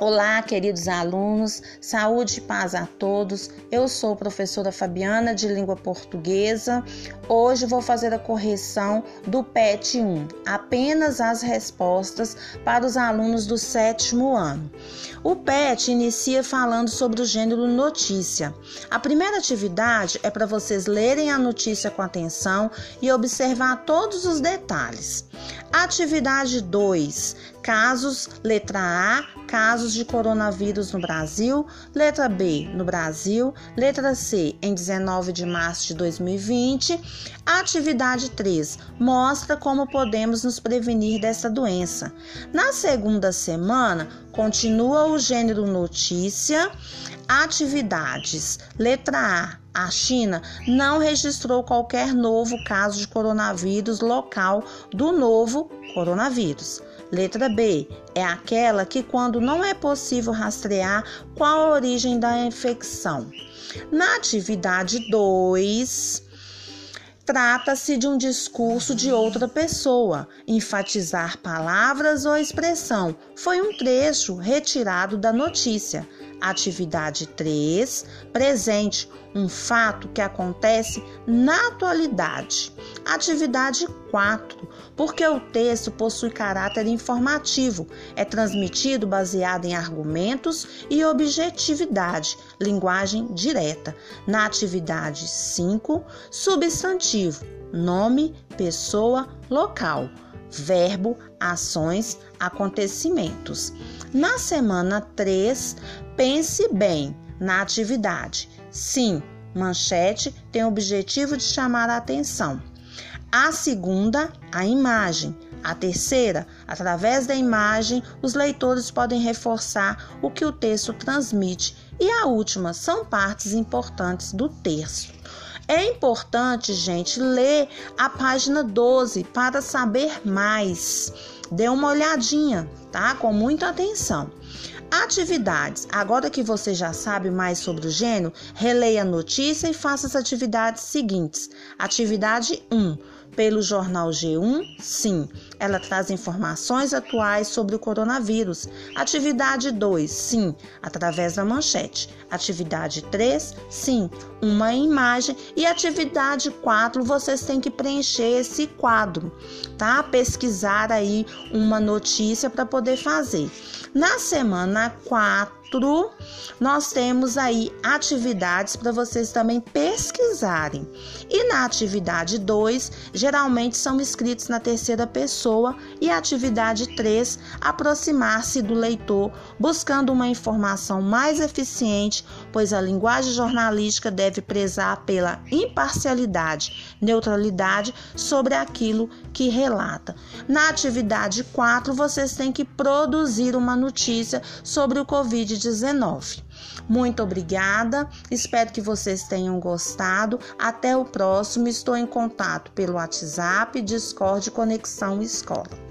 Olá, queridos alunos, saúde e paz a todos. Eu sou professora Fabiana de Língua Portuguesa. Hoje vou fazer a correção do PET 1, apenas as respostas para os alunos do sétimo ano. O PET inicia falando sobre o gênero notícia. A primeira atividade é para vocês lerem a notícia com atenção e observar todos os detalhes. Atividade 2: casos, letra A, casos de coronavírus no Brasil, letra B, no Brasil, letra C, em 19 de março de 2020. Atividade 3, mostra como podemos nos prevenir dessa doença. Na segunda semana, continua o gênero notícia, atividades, letra A, a China não registrou qualquer novo caso de coronavírus local do novo coronavírus. Letra B é aquela que, quando não é possível rastrear qual a origem da infecção. Na atividade 2, trata-se de um discurso de outra pessoa. Enfatizar palavras ou expressão foi um trecho retirado da notícia. Atividade 3, presente, um fato que acontece na atualidade. Atividade 4, porque o texto possui caráter informativo, é transmitido baseado em argumentos e objetividade, linguagem direta. Na atividade 5, substantivo, nome, pessoa, local verbo, ações, acontecimentos. Na semana 3, pense bem na atividade. Sim, manchete tem o objetivo de chamar a atenção. A segunda, a imagem. A terceira, através da imagem, os leitores podem reforçar o que o texto transmite. E a última, são partes importantes do texto. É importante, gente, ler a página 12 para saber mais. Dê uma olhadinha, tá? Com muita atenção. Atividades. Agora que você já sabe mais sobre o gênero, releia a notícia e faça as atividades seguintes. Atividade 1 pelo jornal G1? Sim, ela traz informações atuais sobre o coronavírus. Atividade 2? Sim, através da manchete. Atividade 3? Sim, uma imagem. E atividade 4, vocês têm que preencher esse quadro, tá? Pesquisar aí uma notícia para poder fazer. Na semana 4, nós temos aí atividades para vocês também pesquisarem. E na atividade 2, geralmente são escritos na terceira pessoa, e a atividade 3, aproximar-se do leitor, buscando uma informação mais eficiente, pois a linguagem jornalística deve prezar pela imparcialidade, neutralidade sobre aquilo que relata. Na atividade 4, vocês têm que produzir uma notícia sobre o Covid-19. Covid-19. Muito obrigada, espero que vocês tenham gostado. Até o próximo, estou em contato pelo WhatsApp, Discord Conexão Escola.